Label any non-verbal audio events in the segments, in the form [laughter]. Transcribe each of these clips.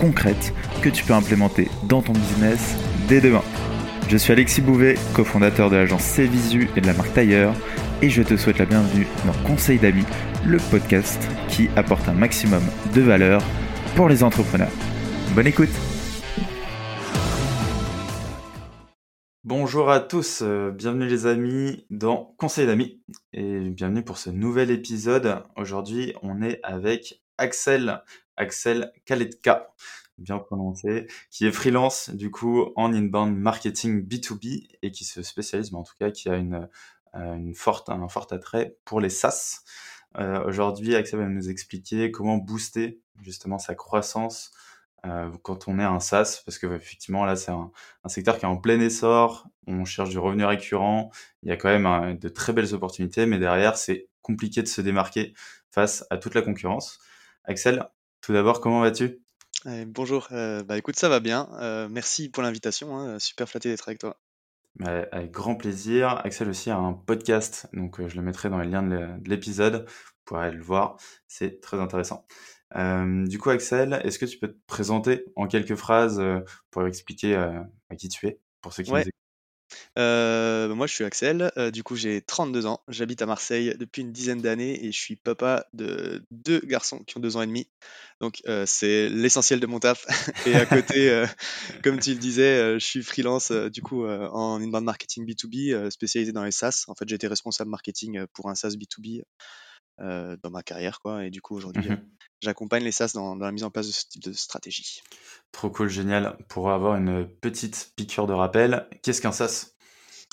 concrètes que tu peux implémenter dans ton business dès demain. Je suis Alexis Bouvet, cofondateur de l'agence Cvisu et de la marque Tailleur, et je te souhaite la bienvenue dans Conseil d'amis, le podcast qui apporte un maximum de valeur pour les entrepreneurs. Bonne écoute Bonjour à tous, euh, bienvenue les amis dans Conseil d'amis et bienvenue pour ce nouvel épisode. Aujourd'hui on est avec Axel, Axel Kaletka, bien prononcé, qui est freelance du coup en inbound marketing B2B et qui se spécialise, mais en tout cas qui a une, euh, forte, un fort attrait pour les SaaS. Euh, Aujourd'hui, Axel va nous expliquer comment booster justement sa croissance euh, quand on est un SaaS, parce que effectivement là c'est un, secteur qui est en plein essor, on cherche du revenu récurrent, il y a quand même de très belles opportunités, mais derrière c'est compliqué de se démarquer face à toute la concurrence. Axel, tout d'abord, comment vas-tu? Bonjour, euh, bah écoute, ça va bien. Euh, merci pour l'invitation, hein, super flatté d'être avec toi. Bah, avec grand plaisir. Axel aussi a un podcast, donc euh, je le mettrai dans les liens de l'épisode. Vous pourrez aller le voir, c'est très intéressant. du coup, Axel, est-ce que tu peux te présenter en quelques phrases pour expliquer à qui tu es, pour ceux qui nous écoutent? Euh, moi, je suis Axel. Euh, du coup, j'ai 32 ans. J'habite à Marseille depuis une dizaine d'années et je suis papa de deux garçons qui ont deux ans et demi. Donc, euh, c'est l'essentiel de mon taf. [laughs] et à côté, [laughs] comme tu le disais, je suis freelance du coup en inbound marketing B2B spécialisé dans les SaaS. En fait, été responsable marketing pour un SaaS B2B dans ma carrière, quoi. Et du coup, aujourd'hui, mmh j'accompagne les SaaS dans, dans, la mise en place de ce type de stratégie. Trop cool, génial. Pour avoir une petite piqûre de rappel, qu'est-ce qu'un SaaS?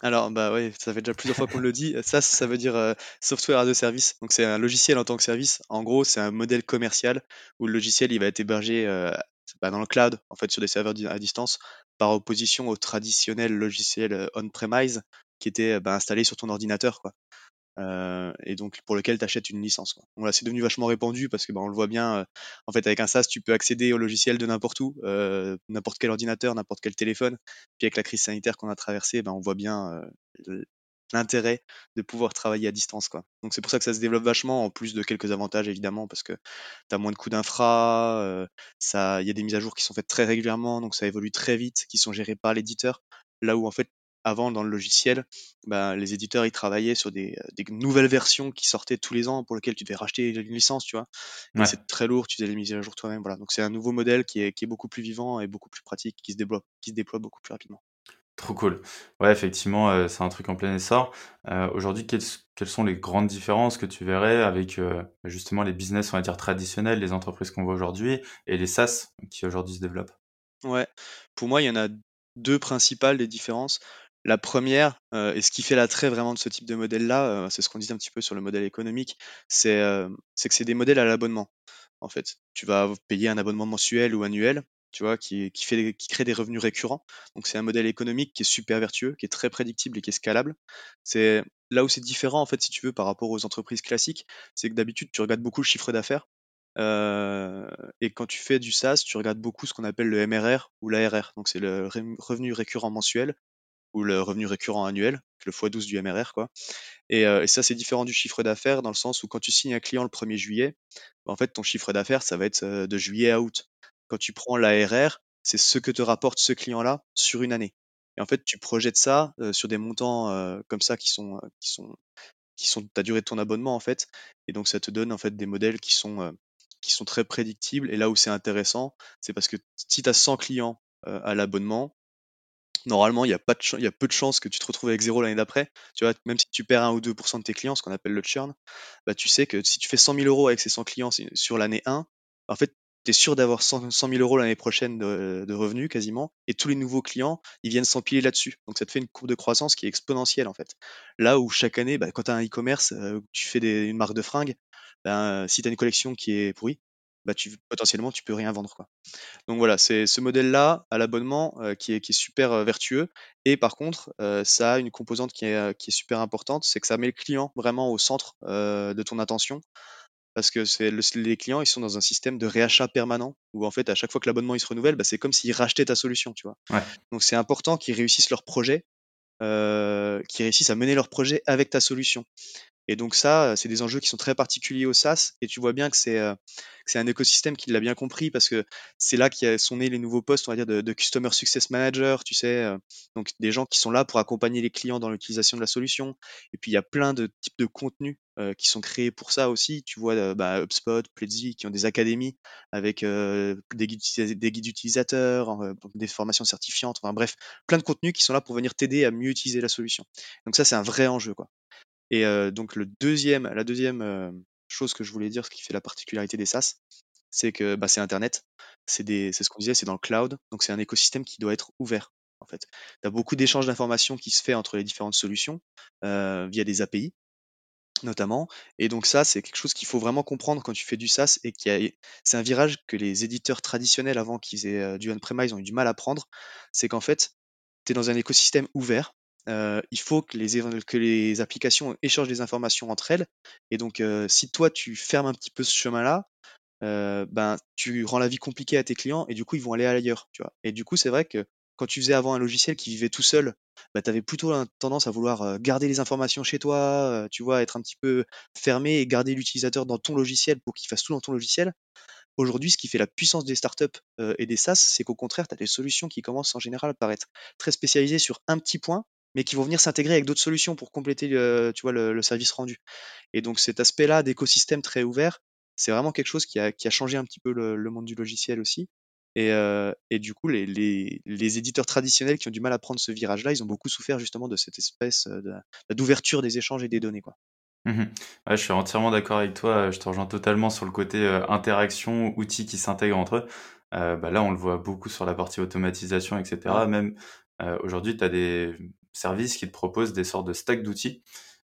Alors, bah oui, ça fait déjà plusieurs fois qu'on le dit. [laughs] SaaS, ça veut dire euh, Software as a Service. Donc, c'est un logiciel en tant que service. En gros, c'est un modèle commercial où le logiciel, il va être hébergé euh, bah, dans le cloud, en fait, sur des serveurs à distance, par opposition au traditionnel logiciel euh, on-premise qui était bah, installé sur ton ordinateur. Quoi. Euh, et donc pour lequel tu achètes une licence. Quoi. Bon, là, c'est devenu vachement répandu parce que bah, on le voit bien. Euh, en fait, avec un SaaS, tu peux accéder au logiciel de n'importe où, euh, n'importe quel ordinateur, n'importe quel téléphone. Puis avec la crise sanitaire qu'on a traversée, bah, on voit bien l'intérêt de pouvoir travailler à distance. Donc c'est pour ça que ça se développe vachement, en plus de quelques avantages évidemment, parce que tu as moins de coûts d'infra, il y a des mises à jour qui sont faites très régulièrement, donc ça évolue très vite, qui sont gérées par l'éditeur. Là où en fait avant dans le logiciel, bah, les éditeurs ils travaillaient sur des, des, nouvelles versions qui sortaient tous les ans pour lesquelles tu devais racheter une licence, tu vois. C'est très lourd, tu devais les mises à jour toi-même. Voilà. Donc c'est un nouveau modèle qui est, qui est, beaucoup plus vivant et beaucoup plus pratique, qui se déploie, qui se déploie beaucoup plus rapidement. Trop cool. Ouais, effectivement, euh, c'est un truc en plein essor. Euh, Aujourd'hui, quelles, quelles, sont les grandes différences que tu verrais avec euh, justement les business, on va dire, traditionnels, les entreprises qu'on voit aujourd'hui et les SaaS qui aujourd'hui se développent? Ouais, pour moi, il y en a deux principales des différences. La première, euh, et ce qui fait l'attrait vraiment de ce type de modèle-là, euh, c'est ce qu'on disait un petit peu sur le modèle économique, c'est euh, que c'est des modèles à l'abonnement. En fait, tu vas payer un abonnement mensuel ou annuel, tu vois, qui, crée des revenus récurrents. Donc c'est un modèle économique qui est super vertueux, qui est très prédictible et qui est scalable. C'est là où c'est différent en fait, si tu veux, par rapport aux entreprises classiques, c'est que d'habitude tu regardes beaucoup le chiffre d'affaires. et quand tu fais du SaaS, tu regardes beaucoup ce qu'on appelle le MRR ou l'ARR. Donc c'est le revenu récurrent mensuel ou le revenu récurrent annuel, le x12 du MRR. Quoi. Et, et ça, c'est différent du chiffre d'affaires dans le sens où quand tu signes un client le 1er juillet, bah, en fait, ton chiffre d'affaires, ça va être de juillet à août. Quand tu prends l'ARR, c'est ce que te rapporte ce client-là sur une année. Et en fait, tu projettes ça sur des montants comme ça qui sont, qui sont, qui sont ta durée de ton abonnement en fait. Et donc, ça te donne en fait des modèles qui sont, qui sont très prédictibles. Et là où c'est intéressant, c'est parce que si tu as 100 clients à l'abonnement, normalement, il y, a peu de chances que tu te retrouves avec zéro l'année d'après. Tu vois, même si tu perds 1 ou 2% de tes clients, ce qu'on appelle le churn, bah, tu sais que si tu fais 100 000 euros avec ces 100 clients sur l'année 1, en fait, tu es sûr d'avoir 100, 000 euros l'année prochaine de, revenus quasiment, et tous les nouveaux clients, ils viennent s'empiler là-dessus. Donc ça te fait une courbe de croissance qui est exponentielle en fait. Là où chaque année, bah, quand tu as un e-commerce, euh, tu fais une marque de fringues, ben, si tu as une collection qui est pourrie, bah, tu potentiellement, tu peux rien vendre, quoi. Donc voilà, c'est ce modèle-là à l'abonnement, heu, qui est qui est super, heu, vertueux et par contre, heu, ça a une composante qui est, heu, qui est super importante, c'est que ça met le client vraiment au centre, de ton attention. Parce que c'est le les clients, ils sont dans un système de réachat permanent où en fait, à chaque fois que l'abonnement, il se renouvelle, bah, c'est comme s'ils rachetaient ta solution, tu vois? Ouais. Donc c'est important qu'ils réussissent leur projet, qu'ils réussissent à mener leur projet avec ta solution. Et donc ça, c'est des enjeux qui sont très particuliers au SaaS et tu vois bien que c'est, que c'est un écosystème qui l'a bien compris parce que c'est là a sont nés les nouveaux postes, on va dire, de Customer Success Manager, tu sais? Heu, donc des gens qui sont là pour accompagner les clients dans l'utilisation de la solution. Et puis il y a plein de types de contenus, heu, qui sont créés pour ça aussi. Tu vois, heu, bah, HubSpot, Pledzy qui ont des académies avec, des guides des utilisateurs, des formations certifiantes, enfin bref, plein de contenus qui sont là pour venir t'aider à mieux utiliser la solution. Donc ça, c'est un vrai enjeu, quoi. Et donc le 2e la 2e, heu, chose que je voulais dire, ce qui fait la particularité des SaaS, c'est que, bah, c'est internet. C'est ce qu'on disait, c'est dans le cloud, donc c'est un écosystème qui doit être ouvert, en fait. Tu beaucoup d'échanges d'informations qui se fait entre les différentes solutions, heu, via des API, notamment. Et donc ça, c'est quelque chose qu'il faut vraiment comprendre quand tu fais du SaaS et qui a c'est un virage que les éditeurs traditionnels avant qu'ils aient, du on-premise, ont eu du mal à prendre. C'est qu'en fait, tu es dans un écosystème ouvert, heu, il faut que les applications échangent des informations entre elles. Et donc, heu, si toi, tu fermes un petit peu ce chemin-là, heu, ben, tu rends la vie compliquée à tes clients et du coup, ils vont aller ailleurs, tu vois? Et du coup, c'est vrai que quand tu faisais avant un logiciel qui vivait tout seul, bah, tu avais plutôt tendance à vouloir, garder les informations chez toi, tu vois? Être un petit peu fermé et garder l'utilisateur dans ton logiciel pour qu'il fasse tout dans ton logiciel. Aujourd'hui, ce qui fait la puissance des startups, et des SaaS, c'est qu'au contraire, tu as des solutions qui commencent en général par être très spécialisées sur un petit point, mais qui vont venir s'intégrer avec d'autres solutions pour compléter le tu vois, le le service rendu. Et donc cet aspect-là d'écosystème très ouvert, c'est vraiment quelque chose qui a qui a changé un petit peu le le monde du logiciel aussi. Et heu, et du coup, les les les éditeurs traditionnels qui ont du mal à prendre ce virage-là, ils ont beaucoup souffert justement de cette espèce, heu, de d'ouverture des échanges et des données, quoi. Mmh. Ouais, je suis entièrement d'accord avec toi, je te rejoins totalement sur le côté, interaction, outils qui s'intègrent entre eux. Bah, là, on le voit beaucoup sur la partie automatisation et Ouais. cetera. Même, aujourd'hui, tu as des services qui te proposent des sortes de stacks d'outils,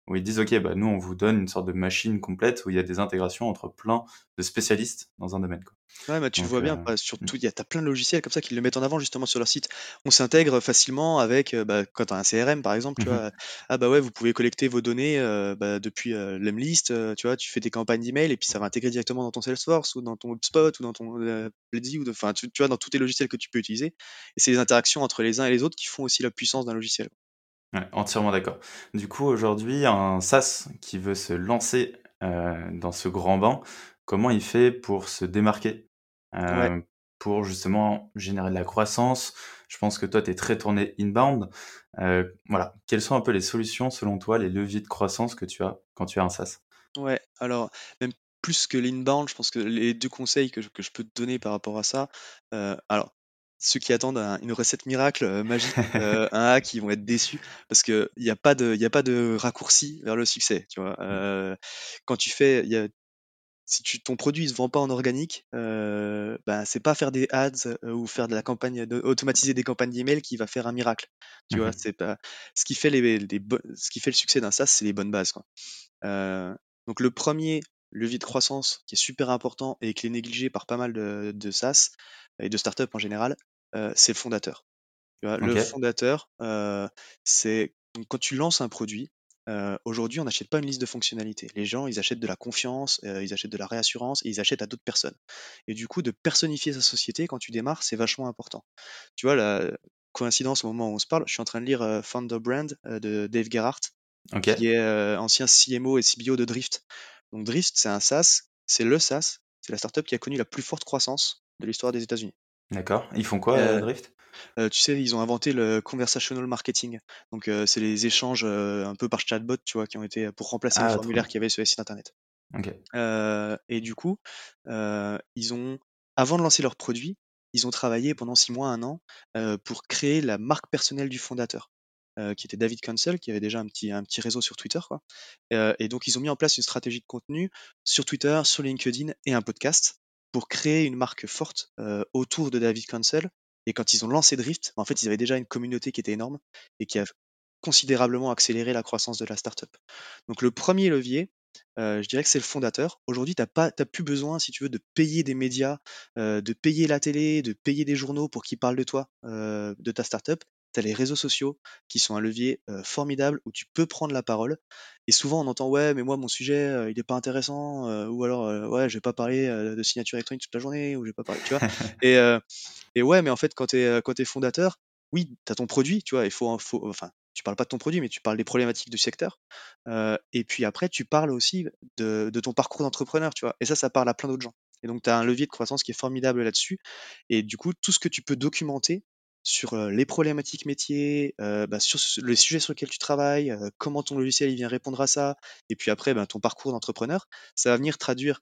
où ils disent: «OK, bah, nous, on vous donne une sorte de machine complète où il y a des intégrations entre plein de spécialistes dans un domaine», quoi. Ouais, bah, tu le Donc vois bien, bah, mmh. surtout, il y a as plein de logiciels comme ça qui le mettent en avant justement sur leur site. On s'intègre facilement avec, heu, bah, quand tu as un CRM par exemple, tu Mmh vois? Ah bah, ouais, vous pouvez collecter vos données, heu, bah, depuis, Lemlist, tu vois? Tu fais des campagnes d'email et puis ça va intégrer directement dans ton Salesforce ou dans ton HubSpot ou dans ton, Pledzy ou enfin, tu tu vois? Dans tous tes logiciels que tu peux utiliser. Et c'est les interactions entre les uns et les autres qui font aussi la puissance d'un logiciel. Ouais, entièrement d'accord. Du coup, aujourd'hui, un SaaS qui veut se lancer, heu, dans ce grand bain, comment il fait pour se démarquer? Ouais. Heu, pour justement générer de la croissance? Je pense que toi, tu es très tourné inbound. Heu, voilà, quelles sont un peu les solutions selon toi, les leviers de croissance que tu as quand tu as un SaaS? Ouais, alors même plus que l'inbound, je pense que les 2 conseils que je que je peux te donner par rapport à ça, alors ceux qui attendent un une recette miracle, heu, magique, heu, [laughs] un hack, ils vont être déçus parce qu'il y a pas de il a pas de raccourci vers le succès, tu vois? Mmh. Heu, quand tu fais il y a si tu ton produit, il se vend pas en organique, heu, bah, c'est pas faire des ads, ou faire de la campagne de automatiser des campagnes d'email qui va faire un miracle, tu Mmh vois? mh. C'est pas ce qui fait les les ce qui fait le succès d'un SaaS, c'est les bonnes bases, quoi. Donc le 1er levier de croissance qui est super important et qui est négligé par pas mal de de SaaS et de startups en général, heu, c'est le fondateur. Tu vois? Le fondateur, heu, c'est quand tu lances un produit, heu, aujourd'hui, on n'achète pas une liste de fonctionnalités. Les gens, ils achètent de la confiance, ils achètent de la réassurance et ils achètent à d'autres personnes. Et du coup, de personnifier sa société quand tu démarres, c'est vachement important. Tu vois, la coïncidence au moment où on se parle, je suis en train de lire, Founder Brand, de Dave Gerhardt, qui est, ancien CMO et CBO de Drift. Donc Drift, c'est un SaaS, c'est le SaaS, c'est la startup qui a connu la plus forte croissance de l'histoire des États-Unis. D'accord. Ils font quoi, heu, Heu Drift? heu, tu sais, ils ont inventé le conversational marketing. Donc c'est les échanges, un peu par chatbot, tu vois? Qui ont été pour remplacer les Ah, trop formulaires bien. qu'il y avait sur les sites internet. OK. Heu et du coup, ils ont avant de lancer leurs produits, ils ont travaillé pendant 6 mois, 1 an, pour créer la marque personnelle du fondateur, heu, qui était David Cancel, qui avait déjà un petit réseau sur Twitter. Heu et donc ils ont mis en place une stratégie de contenu sur Twitter, sur LinkedIn et un podcast pour créer une marque forte, heu, autour de David Cancel. Et quand ils ont lancé Drift, en fait, ils avaient déjà une communauté qui était énorme et qui a considérablement accéléré la croissance de la startup. Donc le 1er levier, je dirais que c'est le fondateur. Aujourd'hui, tu pas plus besoin, si tu veux, de payer des médias, de payer la télé, de payer des journaux pour qu'ils parlent de toi, de ta startup. Tu as les réseaux sociaux qui sont un levier, formidable où tu peux prendre la parole et souvent on entend: «Ouais, mais moi mon sujet, il est pas intéressant», ou alors, «Ouais, je vais pas parler, de signature électronique toute la journée» ou «Je vais pas parler» tu vois? [laughs] Et et ouais, mais en fait quand tu es, fondateur, oui, tu as ton produit, tu vois? Il faut faut enfin tu parles pas de ton produit, mais tu parles des problématiques du secteur. et puis après, tu parles aussi de, ton parcours d'entrepreneur, tu vois. Et ça, ça parle à plein d'autres gens. Et donc, tu as un levier de croissance qui est formidable là-dessus. Et du coup, tout ce que tu peux documenter sur les problématiques métiers, bah, sur les sujets sur lesquels tu travailles, comment ton logiciel vient répondre à ça, et puis après, ben, ton parcours d'entrepreneur, ça va venir traduire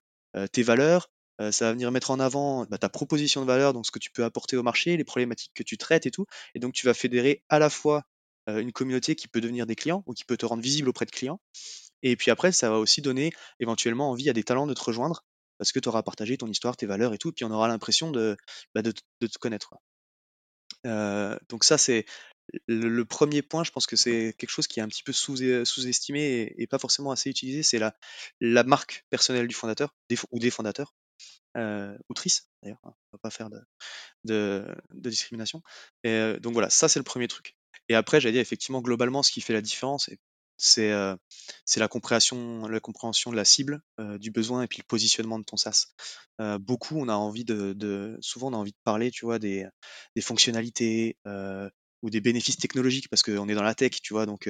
tes valeurs, ça va venir mettre en avant bah, ta proposition de valeur, donc ce que tu peux apporter au marché, les problématiques que tu traites et tout. Et donc, tu vas fédérer à la fois une communauté qui peut devenir des clients ou qui peut te rendre visible auprès de clients. Et puis après, ça va aussi donner éventuellement envie à des talents de te rejoindre parce que tu auras partagé ton histoire, tes valeurs et tout, puis on aura l'impression de, bah, de, te connaître. Donc ça, c'est le, premier point, je pense que c'est quelque chose qui est un petit peu sous-estimé et, pas forcément assez utilisé, c'est la, la marque personnelle du fondateur ou des fondateurs, euh, ou d'ailleurs, hein, on va pas faire de, de, discrimination. Et, donc voilà, ça c'est le premier truc. Et après, j'allais dire effectivement, globalement, ce qui fait la différence, c'est la compréhension, la compréhension de la cible, du besoin et puis le positionnement de ton SaaS. beaucoup, on a envie de, souvent, on a envie de parler, tu vois, des, fonctionnalités ou des bénéfices technologiques parce qu'on est dans la tech, tu vois, donc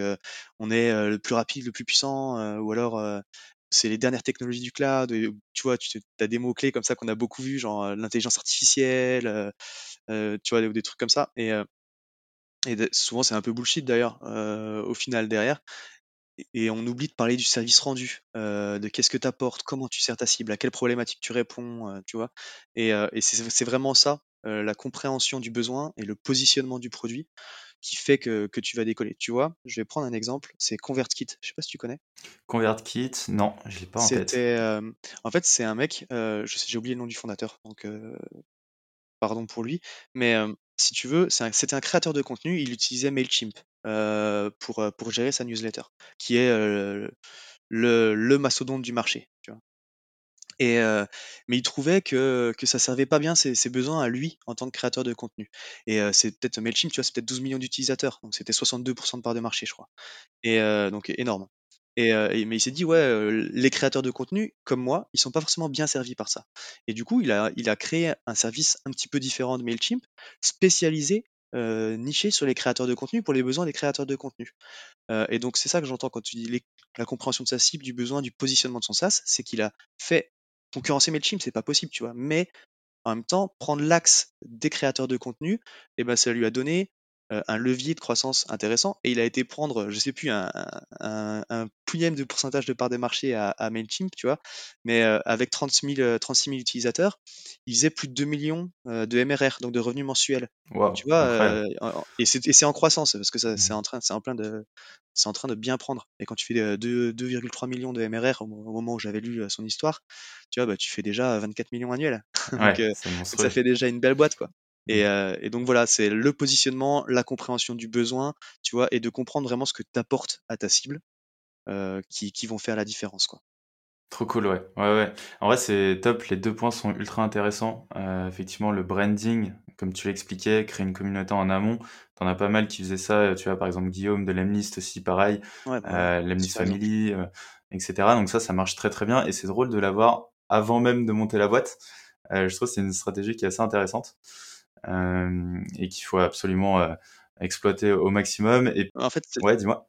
on est le plus rapide, le plus puissant, ou alors c'est les dernières technologies du cloud. tu vois, tu as des mots clés comme ça qu'on a beaucoup vu, genre l'intelligence artificielle, tu vois, des, des, trucs comme ça. Et et souvent, c'est un peu bullshit d'ailleurs, au final derrière. Et, on oublie de parler du service rendu, de qu'est-ce que tu apportes, comment tu sers ta cible, à quelle problématique tu réponds, tu vois. Et, c'est vraiment ça, la compréhension du besoin et le positionnement du produit qui fait que, tu vas décoller. Tu vois, je vais prendre un exemple, c'est ConvertKit. Je sais pas si tu connais. ConvertKit, non, je l'ai pas en tête. en fait, c'est un mec, j'ai oublié le nom du fondateur, donc pardon pour lui, mais si tu veux, c'était un créateur de contenu, il utilisait Mailchimp pour, pour gérer sa newsletter, qui est le, le mastodonte du marché. Et, mais il trouvait que, que ça servait pas bien ses, ses, besoins à lui en tant que créateur de contenu. Et c'est peut-être Mailchimp, tu vois, c'est peut-être 12 millions d'utilisateurs, donc c'était 62% de part de marché, je crois. Et donc énorme. Et, mais il s'est dit, ouais, les créateurs de contenu, comme moi, ils sont pas forcément bien servis par ça. Et du coup, il a, créé un service un petit peu différent de Mailchimp, spécialisé, niché sur les créateurs de contenu pour les besoins des créateurs de contenu. et donc, c'est ça que j'entends quand tu dis la compréhension de sa cible, du besoin, du positionnement de son SaaS, c'est qu'il a fait concurrencer Mailchimp, c'est pas possible, tu vois. Mais en même temps, prendre l'axe des créateurs de contenu, eh ben, ça lui a donné un levier de croissance intéressant et il a été prendre, je sais plus, un, un, un de pourcentage de part des marchés à, à MailChimp, tu vois, mais avec 30 000, 36 000 utilisateurs, il faisait plus de 2 millions de MRR, donc de revenus mensuels. tu vois, et c'est en croissance parce que ça, c'est mmh. en train, c'est en plein de, c'est en train de bien prendre. Et quand tu fais 2,3 millions de MRR au, moment où j'avais lu son histoire, tu vois, bah, tu fais déjà 24 millions annuels. [laughs] donc, ça fait déjà une belle boîte, quoi. Mmh. Et, donc voilà, c'est le positionnement, la compréhension du besoin, tu vois, et de comprendre vraiment ce que tu apportes à ta cible qui, qui, vont faire la différence, quoi. Trop cool, ouais. ouais, ouais. En vrai, c'est top. Les deux points sont ultra intéressants. effectivement, le branding, comme tu l'expliquais, créer une communauté en amont. T'en as pas mal qui faisaient ça. Tu vois, par exemple, Guillaume de Lemlist aussi, pareil. Ouais, bah Lemlist Family, etc. Donc ça, ça marche très très bien. Et c'est drôle de l'avoir avant même de monter la boîte. je trouve que c'est une stratégie qui est assez intéressante. Euh, et qu'il faut absolument euh, exploiter au maximum. Et en fait, ouais, dis-moi.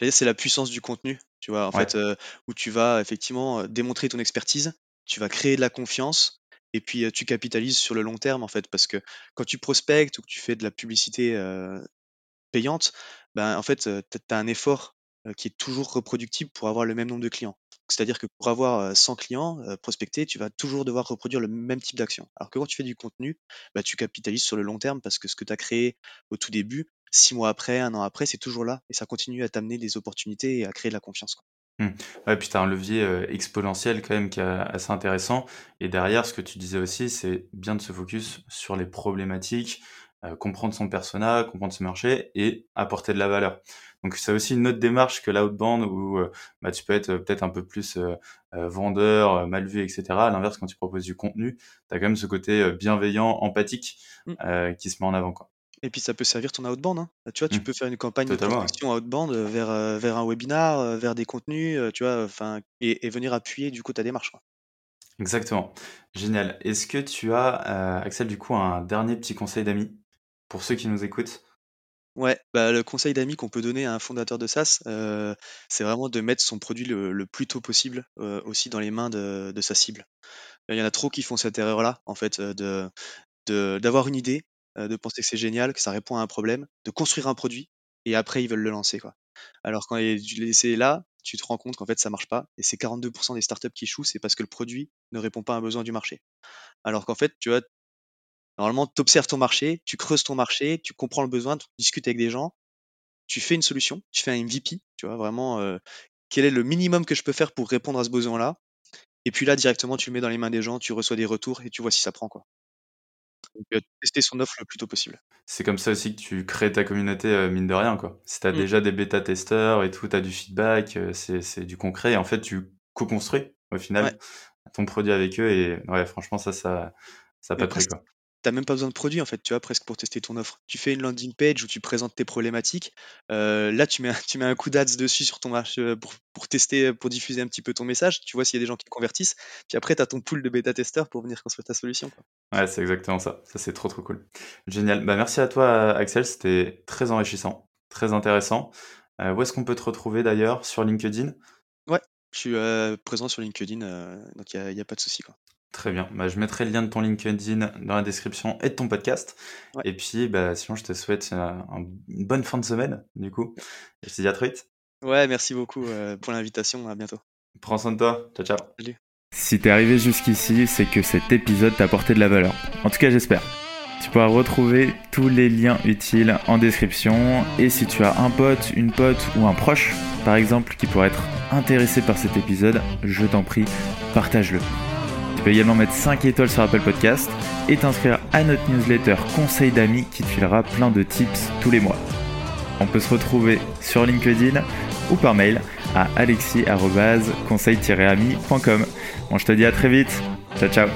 c'est la puissance du contenu, tu vois, en fait, euh, où tu vas effectivement démontrer ton expertise, tu vas créer de la confiance, et puis tu capitalises sur le long terme, en fait, parce que quand tu prospectes ou que tu fais de la publicité payante, ben, en fait, tu as un effort qui est toujours reproductible pour avoir le même nombre de clients. C'est-à-dire que pour avoir 100 clients prospectés, tu vas toujours devoir reproduire le même type d'action. Alors que quand tu fais du contenu, bah, tu capitalises sur le long terme parce que ce que tu as créé au tout début, six mois après, un an après, c'est toujours là et ça continue à t'amener des opportunités et à créer de la confiance. Quoi. Mmh. Ouais, puis tu as un levier exponentiel quand même qui est assez intéressant. Et derrière, ce que tu disais aussi, c'est bien de se focus sur les problématiques comprendre son persona, comprendre ce marché et apporter de la valeur. Donc c'est aussi une autre démarche que l'outbound où bah, tu peux être peut-être un peu plus vendeur, mal vu, etc. À l'inverse, quand tu proposes du contenu, tu as quand même ce côté bienveillant, empathique mmh. qui se met en avant. Quoi. Et puis ça peut servir ton outbound. Hein. Tu vois, tu mmh. peux faire une campagne de promotion outbound vers, vers un webinar, vers des contenus, tu vois, enfin, et, venir appuyer du coup ta démarche. Quoi. Exactement. Génial. Est-ce que tu as, Axel, du coup, un dernier petit conseil d'amis pour ceux qui nous écoutent Ouais, bah, le conseil d'amis qu'on peut donner à un fondateur de SaaS, euh, c'est vraiment de mettre son produit le, plus tôt possible euh, aussi dans les mains de, sa cible. Il y en a trop qui font cette erreur-là, en fait, euh, de, d'avoir une idée, de penser que c'est génial, que ça répond à un problème, de construire un produit, et après ils veulent le lancer, quoi. Alors quand l'essaies là, tu te rends compte qu'en fait ça marche pas, et c'est 42% des startups qui échouent, c'est parce que le produit ne répond pas à un besoin du marché. Alors qu'en fait, tu vois, Normalement, tu observes ton marché, tu creuses ton marché, tu comprends le besoin, tu discutes avec des gens, tu fais une solution, tu fais un MVP, tu vois, vraiment, euh, quel est le minimum que je peux faire pour répondre à ce besoin-là Et puis là, directement, tu le mets dans les mains des gens, tu reçois des retours et tu vois si ça prend, quoi. Donc, euh, tester son offre le plus tôt possible. C'est comme ça aussi que tu crées ta communauté, euh, mine de rien, quoi. Si tu as mmh. déjà des bêta-testeurs et tout, tu as du feedback, c'est du concret. Et en fait, tu co-construis, au final, ton produit avec eux. Et ouais, franchement, ça, ça, ça pas pris, quoi t'as même pas besoin de produit en fait, tu vois, presque pour tester ton offre. Tu fais une landing page où tu présentes tes problématiques. Euh, là, tu mets, [laughs] tu mets un coup d'ads dessus sur ton marché euh, pour, pour, tester, pour diffuser un petit peu ton message. Tu vois s'il y a des gens qui te convertissent. Puis après, tu as ton pool de bêta-testeurs pour venir construire ta solution. Ouais, c'est exactement ça. Ça, c'est trop, trop cool. Génial. Bah, merci à toi, Axel. C'était très enrichissant, très intéressant. Euh, où est-ce qu'on peut te retrouver d'ailleurs Sur LinkedIn? Ouais, je suis présent sur LinkedIn, donc il n'y a, a, pas de souci. Très bien. Bah, je mettrai le lien de ton LinkedIn dans la description et de ton podcast. Et puis, bah, sinon, je te souhaite euh, une bonne fin de semaine, du coup. Et je te dis à très vite. Ouais, merci beaucoup euh, pour l'invitation. À bientôt. Prends soin de toi. Ciao, ciao. Salut. Si t'es arrivé jusqu'ici, c'est que cet épisode t'a apporté de la valeur. En tout cas, j'espère. Tu pourras retrouver tous les liens utiles en description. Et si tu as un pote, une pote ou un proche, par exemple, qui pourrait être intéressé par cet épisode, je t'en prie, partage-le. Peux également mettre 5 étoiles sur Apple Podcast et t'inscrire à notre newsletter Conseil d'amis qui te filera plein de tips tous les mois. On peut se retrouver sur LinkedIn ou par mail à alexis-conseil-ami.com. Bon, je te dis à très vite. Ciao, ciao.